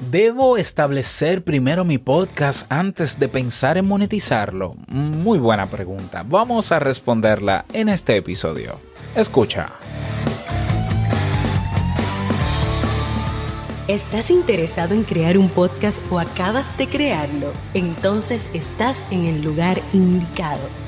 ¿Debo establecer primero mi podcast antes de pensar en monetizarlo? Muy buena pregunta. Vamos a responderla en este episodio. Escucha. ¿Estás interesado en crear un podcast o acabas de crearlo? Entonces estás en el lugar indicado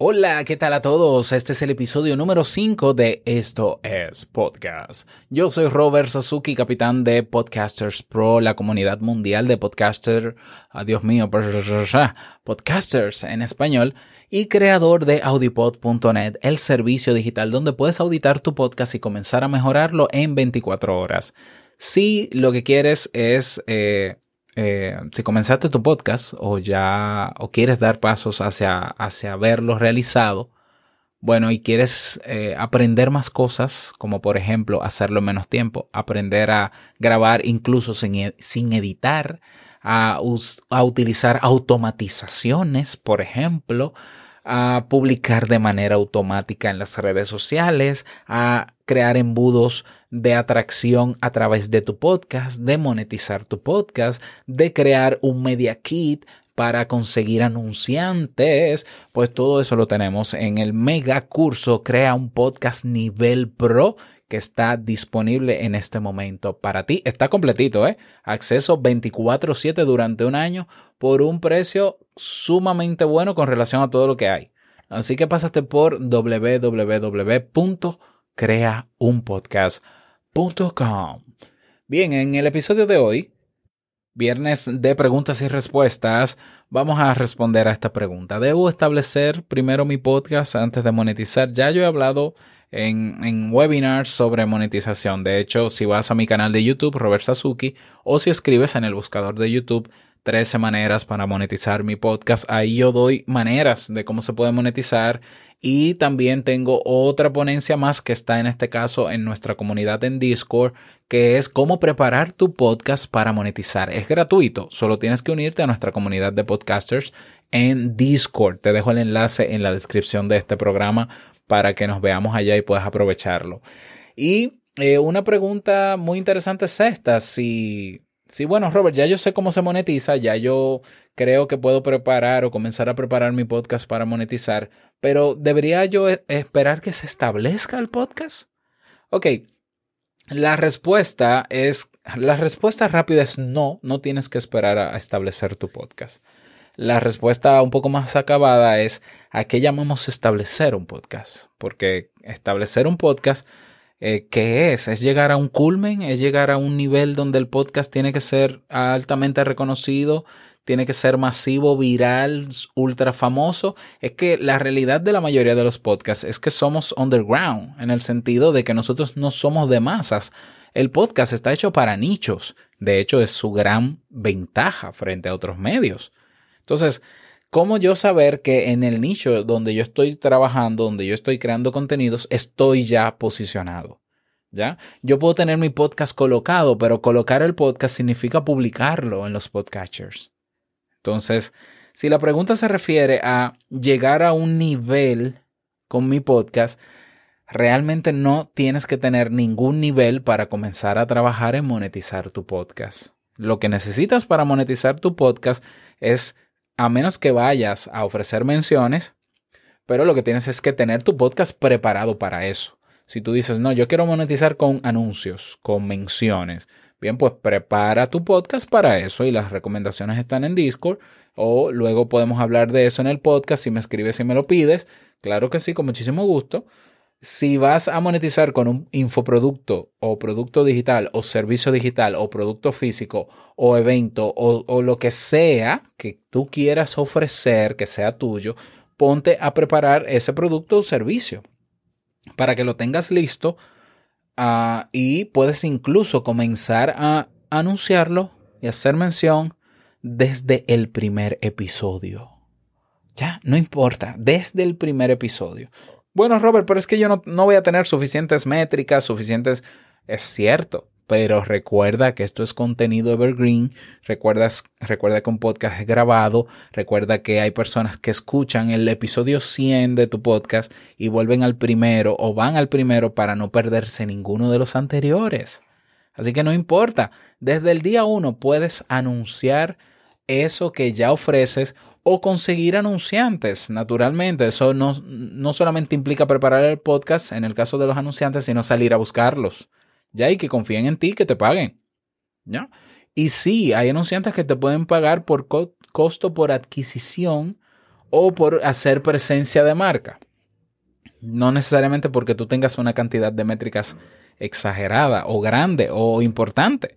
Hola, ¿qué tal a todos? Este es el episodio número 5 de Esto es Podcast. Yo soy Robert Sasuki, capitán de Podcasters Pro, la comunidad mundial de podcaster, adiós mío, podcasters en español, y creador de audipod.net, el servicio digital donde puedes auditar tu podcast y comenzar a mejorarlo en 24 horas. Si lo que quieres es... Eh, eh, si comenzaste tu podcast o ya o quieres dar pasos hacia, hacia verlo realizado, bueno, y quieres eh, aprender más cosas, como por ejemplo hacerlo en menos tiempo, aprender a grabar incluso sin, e, sin editar, a, a utilizar automatizaciones, por ejemplo, a publicar de manera automática en las redes sociales, a crear embudos de atracción a través de tu podcast, de monetizar tu podcast, de crear un media kit para conseguir anunciantes, pues todo eso lo tenemos en el mega curso Crea un podcast nivel pro que está disponible en este momento para ti. Está completito, ¿eh? Acceso 24/7 durante un año por un precio sumamente bueno con relación a todo lo que hay. Así que pasaste por www.creaunpodcast.com. Bien, en el episodio de hoy, viernes de preguntas y respuestas, vamos a responder a esta pregunta. ¿Debo establecer primero mi podcast antes de monetizar? Ya yo he hablado en, en, webinars sobre monetización. De hecho, si vas a mi canal de YouTube, Robert Sasuki, o si escribes en el buscador de YouTube, 13 maneras para monetizar mi podcast. Ahí yo doy maneras de cómo se puede monetizar y también tengo otra ponencia más que está en este caso en nuestra comunidad en Discord, que es cómo preparar tu podcast para monetizar. Es gratuito, solo tienes que unirte a nuestra comunidad de podcasters en Discord. Te dejo el enlace en la descripción de este programa para que nos veamos allá y puedas aprovecharlo. Y eh, una pregunta muy interesante es esta, si Sí, bueno, Robert, ya yo sé cómo se monetiza, ya yo creo que puedo preparar o comenzar a preparar mi podcast para monetizar, pero ¿debería yo e-, esperar que se establezca el podcast? Ok, la respuesta es, la respuesta rápida es no, no tienes que esperar a establecer tu podcast. La respuesta un poco más acabada es a qué llamamos establecer un podcast, porque establecer un podcast eh, ¿qué es? ¿Es llegar a un culmen? ¿Es llegar a un nivel donde el podcast tiene que ser altamente reconocido? ¿Tiene que ser masivo, viral, ultra famoso? Es que la realidad de la mayoría de los podcasts es que somos underground, en el sentido de que nosotros no somos de masas. El podcast está hecho para nichos. De hecho, es su gran ventaja frente a otros medios. Entonces, ¿Cómo yo saber que en el nicho donde yo estoy trabajando, donde yo estoy creando contenidos, estoy ya posicionado? ¿Ya? Yo puedo tener mi podcast colocado, pero colocar el podcast significa publicarlo en los podcatchers. Entonces, si la pregunta se refiere a llegar a un nivel con mi podcast, realmente no tienes que tener ningún nivel para comenzar a trabajar en monetizar tu podcast. Lo que necesitas para monetizar tu podcast es a menos que vayas a ofrecer menciones, pero lo que tienes es que tener tu podcast preparado para eso. Si tú dices, no, yo quiero monetizar con anuncios, con menciones, bien, pues prepara tu podcast para eso y las recomendaciones están en Discord o luego podemos hablar de eso en el podcast si me escribes y me lo pides. Claro que sí, con muchísimo gusto si vas a monetizar con un infoproducto o producto digital o servicio digital o producto físico o evento o, lo que sea que tú quieras ofrecer que sea tuyo, ponte a preparar ese producto o servicio para que lo tengas listo ah, y puedes incluso comenzar a anunciarlo y hacer mención desde el primer episodio. Ya, no importa, desde el primer episodio. Bueno, Robert, pero es que yo no, no voy a tener suficientes métricas, suficientes... Es cierto, pero recuerda que esto es contenido evergreen, recuerdas, recuerda que un podcast es grabado, recuerda que hay personas que escuchan el episodio 100 de tu podcast y vuelven al primero o van al primero para no perderse ninguno de los anteriores. Así que no importa, desde el día 1 puedes anunciar eso que ya ofreces o conseguir anunciantes. Naturalmente, eso no, no solamente implica preparar el podcast en el caso de los anunciantes, sino salir a buscarlos ya, y que confíen en ti, que te paguen. Y sí, hay anunciantes que te pueden pagar por costo por adquisición o por hacer presencia de marca. No necesariamente porque tú tengas una cantidad de métricas exagerada o grande o importante.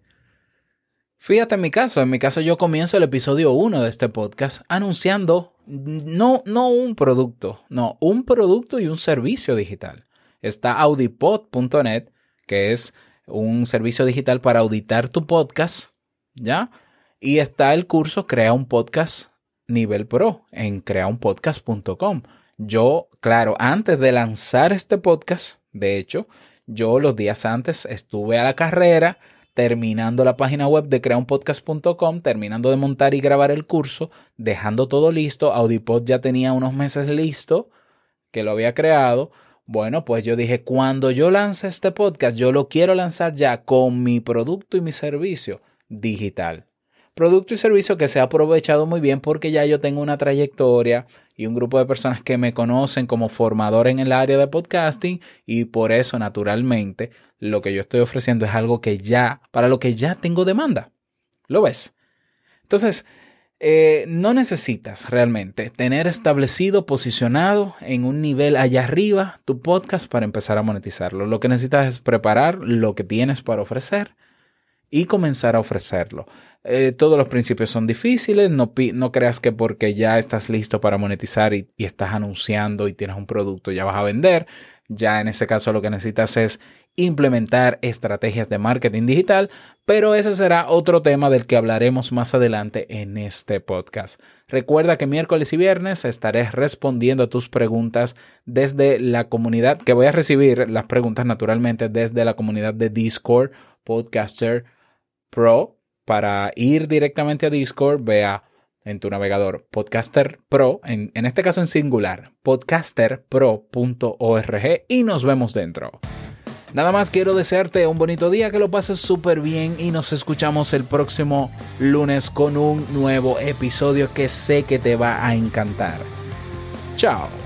Fíjate en mi caso, en mi caso yo comienzo el episodio 1 de este podcast anunciando no, no un producto, no, un producto y un servicio digital. Está audipod.net que es un servicio digital para auditar tu podcast, ¿ya? Y está el curso Crea un podcast nivel pro en creaunpodcast.com. Yo, claro, antes de lanzar este podcast, de hecho, yo los días antes estuve a la carrera terminando la página web de creaunpodcast.com, terminando de montar y grabar el curso, dejando todo listo. Audipod ya tenía unos meses listo que lo había creado. Bueno, pues yo dije, cuando yo lance este podcast, yo lo quiero lanzar ya con mi producto y mi servicio digital. Producto y servicio que se ha aprovechado muy bien porque ya yo tengo una trayectoria y un grupo de personas que me conocen como formador en el área de podcasting y por eso naturalmente lo que yo estoy ofreciendo es algo que ya, para lo que ya tengo demanda. ¿Lo ves? Entonces, eh, no necesitas realmente tener establecido, posicionado en un nivel allá arriba tu podcast para empezar a monetizarlo. Lo que necesitas es preparar lo que tienes para ofrecer y comenzar a ofrecerlo. Eh, todos los principios son difíciles, no, no, creas que porque ya estás listo para monetizar y, y estás anunciando y tienes un producto ya vas a vender. Ya en ese caso lo que necesitas es implementar estrategias de marketing digital, pero ese será otro tema del que hablaremos más adelante en este podcast. Recuerda que miércoles y viernes estaré respondiendo a tus preguntas desde la comunidad, que voy a recibir las preguntas naturalmente desde la comunidad de Discord Podcaster Pro. Para ir directamente a Discord, vea en tu navegador Podcaster Pro, en, en este caso en singular, podcasterpro.org y nos vemos dentro. Nada más quiero desearte un bonito día, que lo pases súper bien y nos escuchamos el próximo lunes con un nuevo episodio que sé que te va a encantar. Chao.